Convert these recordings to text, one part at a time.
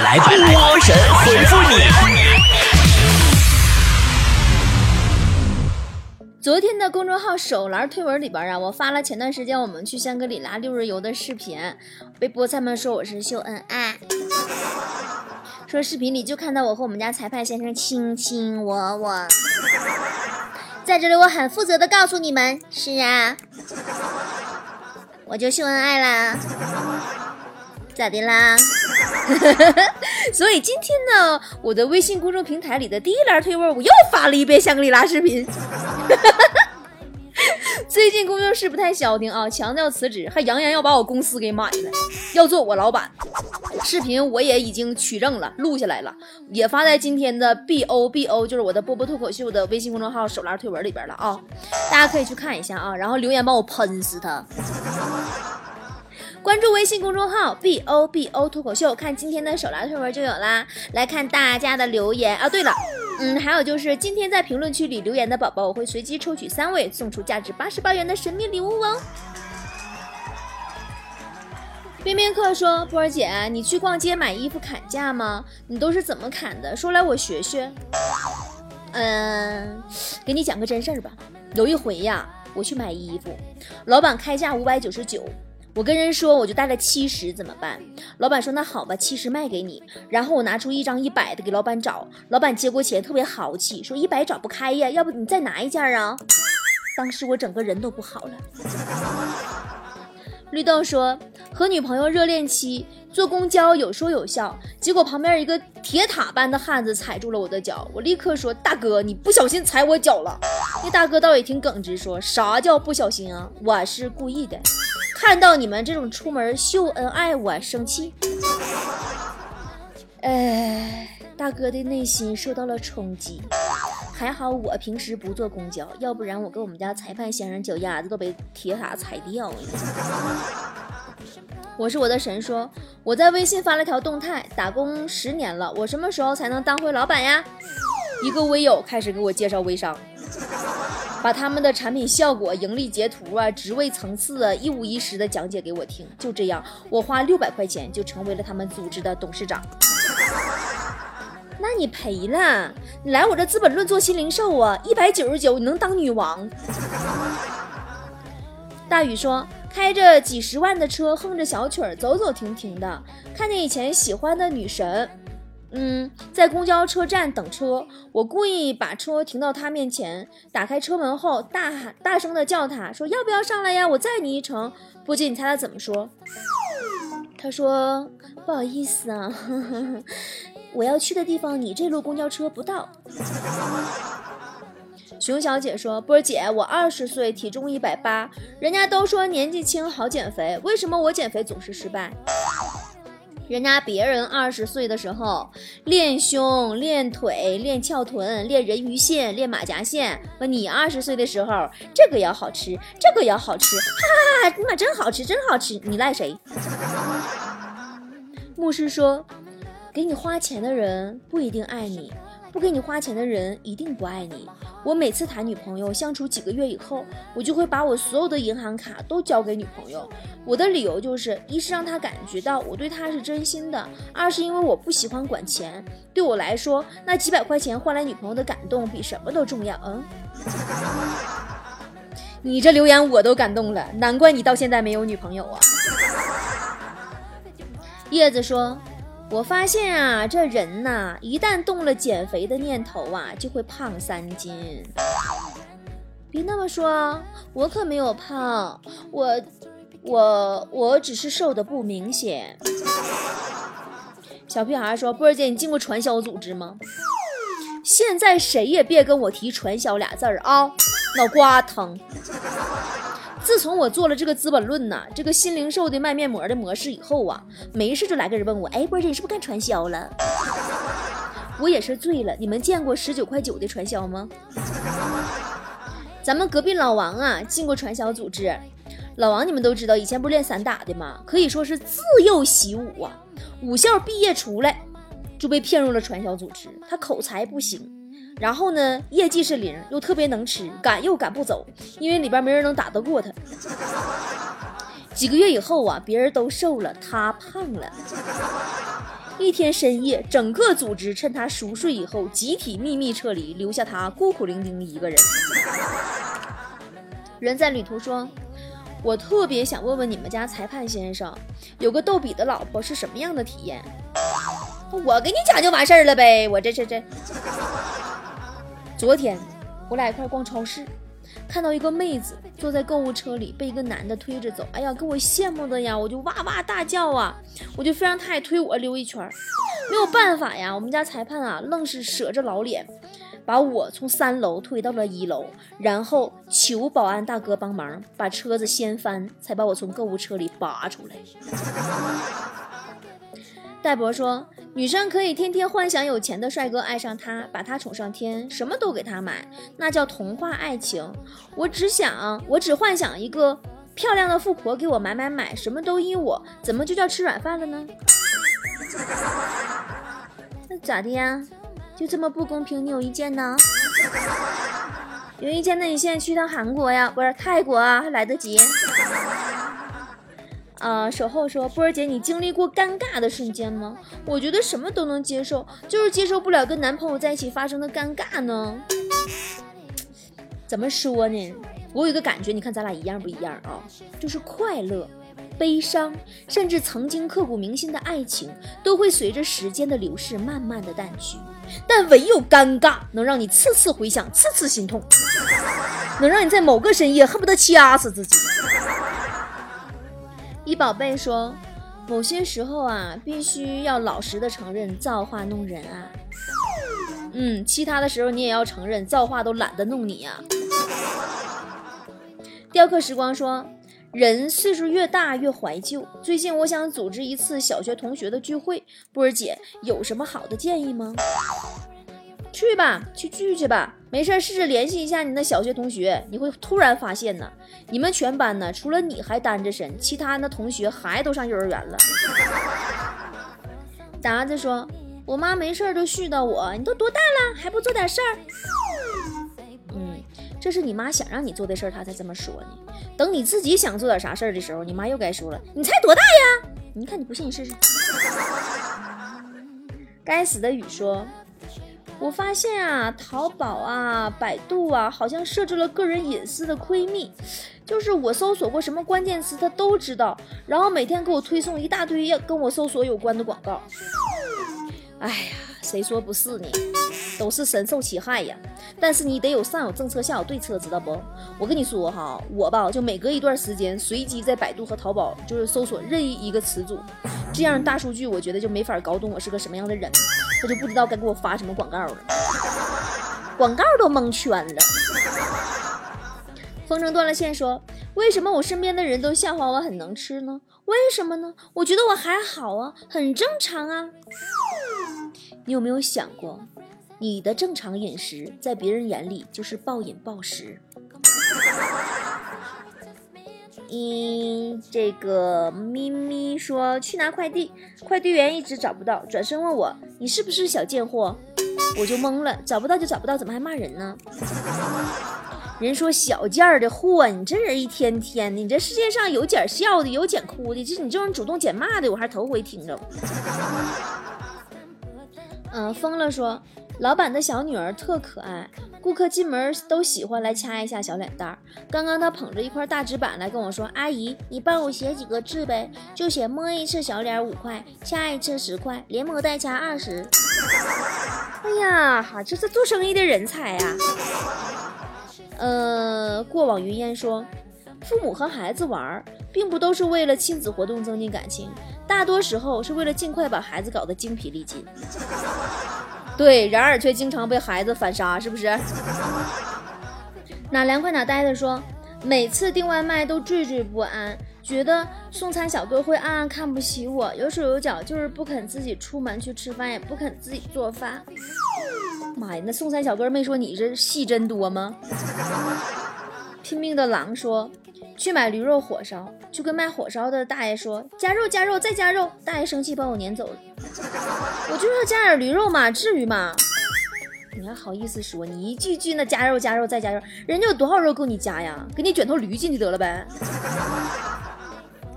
来波神回复你。昨天的公众号手栏推文里边啊，我发了前段时间我们去香格里拉六日游的视频，被菠菜们说我是秀恩爱，说视频里就看到我和我们家裁判先生卿卿我我。在这里我很负责的告诉你们，是啊，我就秀恩爱啦，咋的啦？所以今天呢，我的微信公众平台里的第一栏推文，我又发了一遍香格里拉视频。最近工作室不太消停啊，强调辞职，还扬言要把我公司给买了，要做我老板。视频我也已经取证了，录下来了，也发在今天的 B O B O，就是我的波波脱口秀的微信公众号手栏推文里边了啊，大家可以去看一下啊，然后留言帮我喷死他。关注微信公众号 B O B O 脱口秀，看今天的手拉推文就有啦。来看大家的留言啊，对了，嗯，还有就是今天在评论区里留言的宝宝，我会随机抽取三位，送出价值八十八元的神秘礼物哦。边边客说：“波儿姐，你去逛街买衣服砍价吗？你都是怎么砍的？说来我学学。”嗯，给你讲个真事儿吧。有一回呀，我去买衣服，老板开价五百九十九。我跟人说，我就带了七十，怎么办？老板说那好吧，七十卖给你。然后我拿出一张一百的给老板找，老板接过钱特别豪气，说一百找不开呀，要不你再拿一件啊？当时我整个人都不好了。绿豆说和女朋友热恋期坐公交有说有笑，结果旁边一个铁塔般的汉子踩住了我的脚，我立刻说大哥你不小心踩我脚了。那大哥倒也挺耿直，说啥叫不小心啊？我是故意的。看到你们这种出门秀恩爱，我生气。哎，大哥的内心受到了冲击。还好我平时不坐公交，要不然我跟我们家裁判先生脚丫子都被铁塔踩掉了。我是我的神说，我在微信发了条动态，打工十年了，我什么时候才能当回老板呀？一个微友开始给我介绍微商。把他们的产品效果、盈利截图啊、职位层次啊，一五一十的讲解给我听。就这样，我花六百块钱就成为了他们组织的董事长。那你赔了，你来我这《资本论》做新零售啊，一百九十九你能当女王。大宇说，开着几十万的车，哼着小曲儿，走走停停的，看见以前喜欢的女神。嗯，在公交车站等车，我故意把车停到他面前，打开车门后，大喊大声的叫他说：“要不要上来呀？我载你一程。”不仅你猜他怎么说？他说：“不好意思啊，我要去的地方你这路公交车不到。”熊小姐说：“波姐，我二十岁，体重一百八，人家都说年纪轻好减肥，为什么我减肥总是失败？”人家别人二十岁的时候练胸、练腿、练翘臀、练人鱼线、练马甲线，那你二十岁的时候这个也好吃，这个也好吃，哈哈哈！你妈真好吃，真好吃，你赖谁？牧师说，给你花钱的人不一定爱你。不给你花钱的人一定不爱你。我每次谈女朋友，相处几个月以后，我就会把我所有的银行卡都交给女朋友。我的理由就是：一是让她感觉到我对她是真心的；二是因为我不喜欢管钱。对我来说，那几百块钱换来女朋友的感动，比什么都重要。嗯，你这留言我都感动了，难怪你到现在没有女朋友啊。叶子说。我发现啊，这人呐，一旦动了减肥的念头啊，就会胖三斤。别那么说，我可没有胖，我，我，我只是瘦的不明显。小屁孩说：“波儿姐，你进过传销组织吗？现在谁也别跟我提传销俩字儿啊，脑瓜疼。”自从我做了这个《资本论》呐，这个新零售的卖面膜的模式以后啊，没事就来个人问我，哎，波姐你是不是干传销了？我也是醉了。你们见过十九块九的传销吗？咱们隔壁老王啊，进过传销组织。老王你们都知道，以前不是练散打的吗？可以说是自幼习武啊。武校毕业出来就被骗入了传销组织，他口才不行。然后呢，业绩是零，又特别能吃，赶又赶不走，因为里边没人能打得过他。几个月以后啊，别人都瘦了，他胖了。一天深夜，整个组织趁他熟睡以后，集体秘密撤离，留下他孤苦伶仃一个人。人在旅途说：“我特别想问问你们家裁判先生，有个逗比的老婆是什么样的体验？”我给你讲就完事儿了呗，我这这这。昨天我俩一块逛超市。看到一个妹子坐在购物车里，被一个男的推着走，哎呀，给我羡慕的呀，我就哇哇大叫啊，我就非让他也推我溜一圈。没有办法呀，我们家裁判啊，愣是舍着老脸，把我从三楼推到了一楼，然后求保安大哥帮忙把车子掀翻，才把我从购物车里拔出来。戴博说。女生可以天天幻想有钱的帅哥爱上她，把她宠上天，什么都给她买，那叫童话爱情。我只想，我只幻想一个漂亮的富婆给我买买买，什么都依我，怎么就叫吃软饭了呢？那咋的呀？就这么不公平？你有意见呢？有意见，那你现在去趟韩国呀，不是泰国啊，还来得及。啊，守候说，波儿姐，你经历过尴尬的瞬间吗？我觉得什么都能接受，就是接受不了跟男朋友在一起发生的尴尬呢。怎么说呢？我有一个感觉，你看咱俩一样不一样啊？就是快乐、悲伤，甚至曾经刻骨铭心的爱情，都会随着时间的流逝慢慢的淡去。但唯有尴尬，能让你次次回想，次次心痛，能让你在某个深夜恨不得掐死自己。一宝贝说：“某些时候啊，必须要老实的承认造化弄人啊。嗯，其他的时候你也要承认造化都懒得弄你呀。”雕刻时光说：“人岁数越大越怀旧。最近我想组织一次小学同学的聚会，波儿姐有什么好的建议吗？”去吧，去聚去吧。没事，试着联系一下你那小学同学，你会突然发现呢，你们全班呢，除了你还单着身，其他那同学孩子都上幼儿园了。达子说：“我妈没事就絮叨我，你都多大了还不做点事儿？”嗯，这是你妈想让你做的事儿，她才这么说呢。等你自己想做点啥事儿的时候，你妈又该说了：“你才多大呀？你看你不信，你试试。”该死的雨说。我发现啊，淘宝啊、百度啊，好像设置了个人隐私的窥密，就是我搜索过什么关键词，他都知道，然后每天给我推送一大堆要跟我搜索有关的广告。哎呀，谁说不是呢？都是深受其害呀。但是你得有上有政策，下有对策，知道不？我跟你说哈，我吧就每隔一段时间随机在百度和淘宝就是搜索任意一个词组，这样大数据我觉得就没法搞懂我是个什么样的人。他就不知道该给我发什么广告了，广告都蒙圈了。风筝断了线说：“为什么我身边的人都笑话我很能吃呢？为什么呢？我觉得我还好啊，很正常啊。你有没有想过，你的正常饮食在别人眼里就是暴饮暴食？”嗯，这个咪咪说去拿快递，快递员一直找不到，转身问我你是不是小贱货，我就懵了，找不到就找不到，怎么还骂人呢？人说小件儿的货，你这人一天天的，你这世界上有捡笑的，有捡哭的，就你这种主动捡骂的，我还头回听着。嗯，疯了说。老板的小女儿特可爱，顾客进门都喜欢来掐一下小脸蛋儿。刚刚她捧着一块大纸板来跟我说：“阿姨，你帮我写几个字呗，就写摸一次小脸五块，掐一次十块，连摸带掐二十。”哎呀，哈，这是做生意的人才呀！呃，过往云烟说，父母和孩子玩，并不都是为了亲子活动增进感情，大多时候是为了尽快把孩子搞得精疲力尽。对，然而却经常被孩子反杀，是不是？哪凉快哪呆的说，每次订外卖都惴惴不安，觉得送餐小哥会暗暗看不起我，有手有脚，就是不肯自己出门去吃饭，也不肯自己做饭。妈呀，那送餐小哥没说你这戏真多吗？拼命的狼说。去买驴肉火烧，就跟卖火烧的大爷说加肉加肉再加肉，大爷生气把我撵走了。我就说加点驴肉嘛，至于吗？你还好意思说？你一句句那加肉加肉再加肉，人家有多少肉够你加呀？给你卷头驴进去得了呗。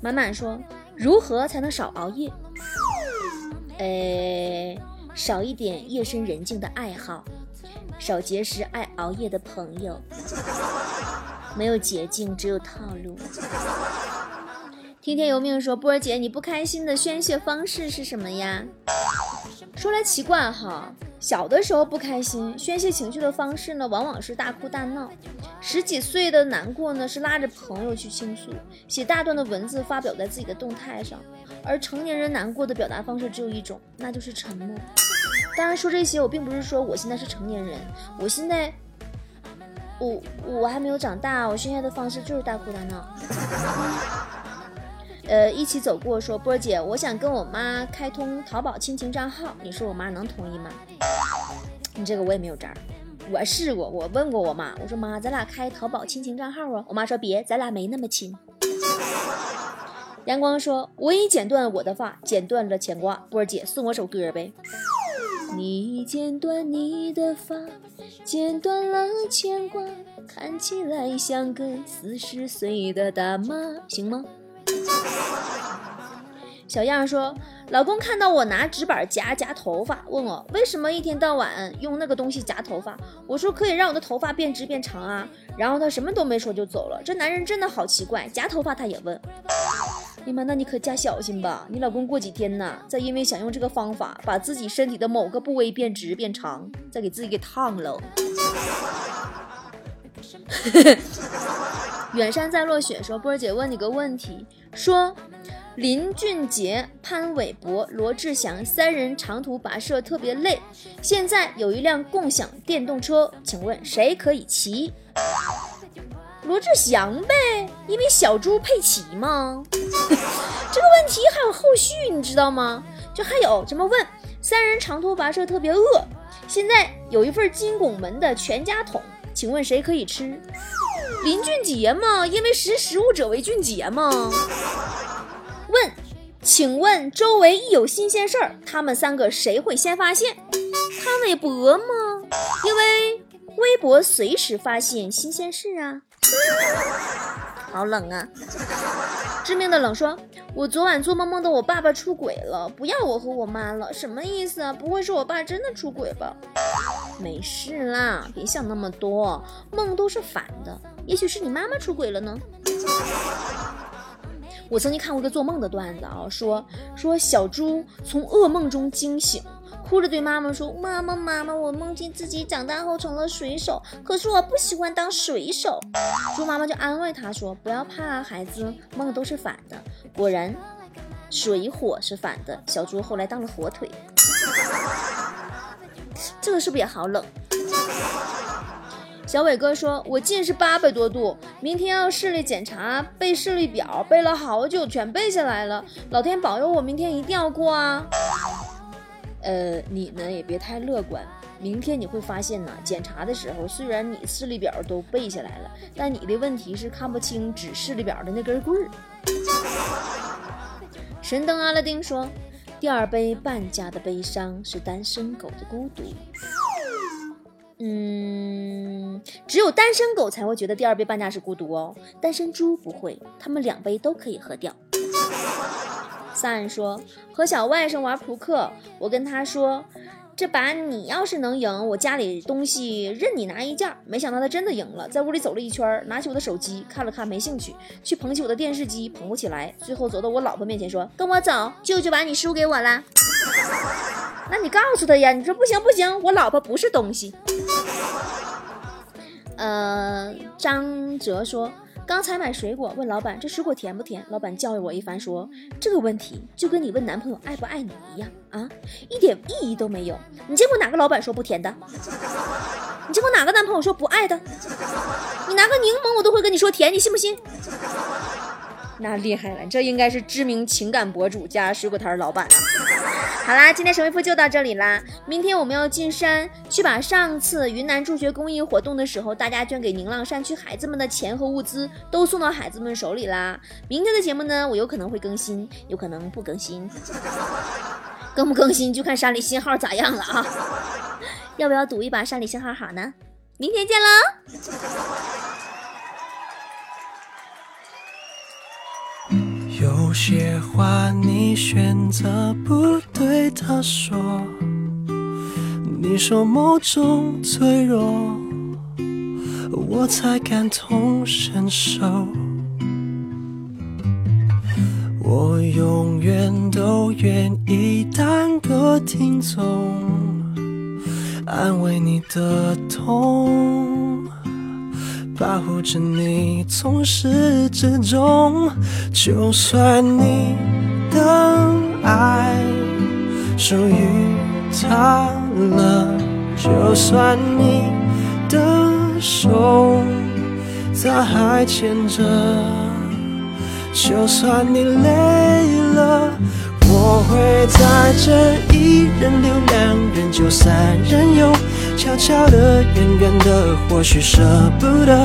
满满说如何才能少熬夜？呃，少一点夜深人静的爱好，少结识爱熬夜的朋友。没有捷径，只有套路。听天由命说，波儿姐，你不开心的宣泄方式是什么呀？说来奇怪哈，小的时候不开心，宣泄情绪的方式呢，往往是大哭大闹；十几岁的难过呢，是拉着朋友去倾诉，写大段的文字发表在自己的动态上；而成年人难过的表达方式只有一种，那就是沉默。当然说这些，我并不是说我现在是成年人，我现在。我我还没有长大，我现在的方式就是大哭大闹。呃，一起走过说，波儿姐，我想跟我妈开通淘宝亲情账号，你说我妈能同意吗？你这个我也没有招儿，我试过，我问过我妈，我说妈，咱俩开淘宝亲情账号啊？我妈说别，咱俩没那么亲。阳光说，我已剪断我的发，剪断了牵挂，波儿姐送我首歌呗。你剪断你的发，剪断了牵挂，看起来像个四十岁的大妈，行吗？小样说，老公看到我拿纸板夹夹头发，问我为什么一天到晚用那个东西夹头发。我说可以让我的头发变直变长啊。然后他什么都没说就走了。这男人真的好奇怪，夹头发他也问。哎妈，那你可加小心吧！你老公过几天呢，再因为想用这个方法把自己身体的某个部位变直变长，再给自己给烫了。远山在落雪说：“波儿姐问你个问题，说林俊杰、潘玮柏、罗志祥三人长途跋涉特别累，现在有一辆共享电动车，请问谁可以骑？”罗志祥呗，因为小猪佩奇吗？这个问题还有后续，你知道吗？就还有这么问：三人长途跋涉特别饿，现在有一份金拱门的全家桶，请问谁可以吃？林俊杰吗？因为识时务者为俊杰吗？问，请问周围一有新鲜事儿，他们三个谁会先发现？潘玮柏吗？因为微博随时发现新鲜事啊。好冷啊！致命的冷说：“我昨晚做梦梦到我爸爸出轨了，不要我和我妈了，什么意思啊？不会是我爸真的出轨吧？”没事啦，别想那么多，梦都是反的，也许是你妈妈出轨了呢。我曾经看过个做梦的段子啊，说说小猪从噩梦中惊醒。哭着对妈妈说：“妈妈，妈妈，我梦见自己长大后成了水手，可是我不喜欢当水手。”猪妈妈就安慰他说：“不要怕，孩子，梦都是反的。”果然，水火是反的，小猪后来当了火腿。这个是不是也好冷？小伟哥说：“我近视八百多度，明天要视力检查，背视力表背了好久，全背下来了。老天保佑我明天一定要过啊！”呃，你呢也别太乐观。明天你会发现呢，检查的时候虽然你视力表都背下来了，但你的问题是看不清指视力表的那根棍儿。神灯阿拉丁说：“第二杯半价的悲伤是单身狗的孤独。”嗯，只有单身狗才会觉得第二杯半价是孤独哦，单身猪不会，他们两杯都可以喝掉。三说和小外甥玩扑克，我跟他说，这把你要是能赢，我家里东西任你拿一件。没想到他真的赢了，在屋里走了一圈，拿起我的手机看了看，没兴趣，去捧起我的电视机，捧不起来，最后走到我老婆面前说：“跟我走，舅舅把你输给我了。”那你告诉他呀，你说不行不行，我老婆不是东西。呃，张哲说。刚才买水果，问老板这水果甜不甜？老板教育我一番，说这个问题就跟你问男朋友爱不爱你一样啊，一点意义都没有。你见过哪个老板说不甜的？你见过哪个男朋友说不爱的？你拿个柠檬，我都会跟你说甜，你信不信？那厉害了，这应该是知名情感博主加水果摊老板啊。好啦，今天神回复就到这里啦。明天我们要进山去把上次云南助学公益活动的时候，大家捐给宁浪山区孩子们的钱和物资都送到孩子们手里啦。明天的节目呢，我有可能会更新，有可能不更新，更不更新就看山里信号咋样了啊。要不要赌一把山里信号好呢？明天见喽。有些话你选择不他说，你说某种脆弱，我才感同身受。我永远都愿意当个听众，安慰你的痛，保护着你从始至终。就算你的爱属于他了，就算你的手他还牵着。就算你累了，我会在这一人留两人就三人游，悄悄的、远远的，或许舍不得；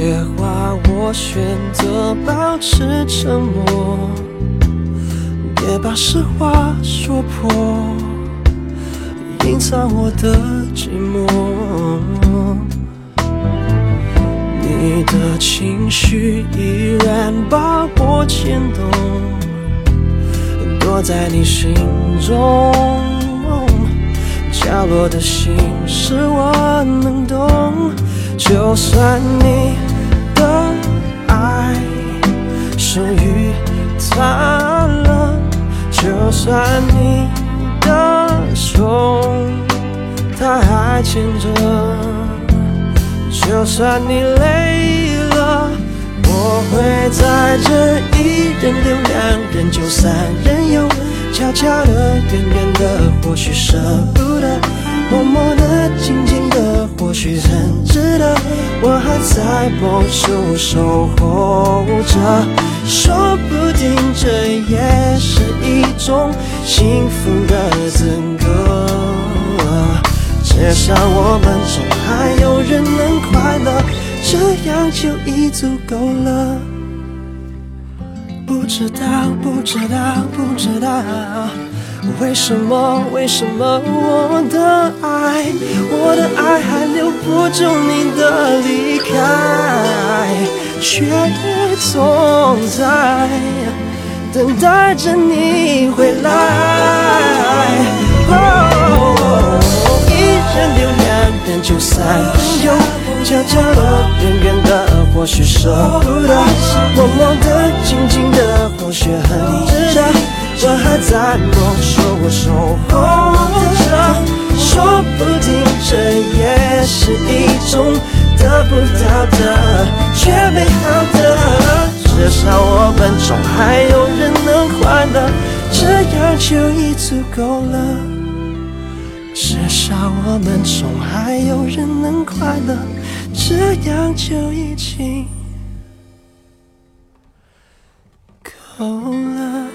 些话我选择保持沉默，别把实话说破，隐藏我的寂寞。你的情绪依然把我牵动。躲在你心中角落的心事，我能懂。就算你终于他了，就算你的手他还牵着，就算你累了。我会在这一人留两人就三人游，悄悄的、远远的，或许舍不得；默默的、静静的，或许很值得。我还在某处守候着，说不定这也是一种幸福的资格。至少我们中还有人能快乐。这样就已足够了。不知道，不知道，不知道，为什么，为什么我的爱，我的爱还留不住你的离开，却总在等待着你回来。一人留两人就三人游。悄悄的，远远的，或许舍不得；默默的，静静的，或许很值得。我还在某处守候着，说不定这也是一种得不到的却美好的。至少我们中还有人能快乐，这样就已足够了。至少我们中还有人能快乐。这样就已经够了。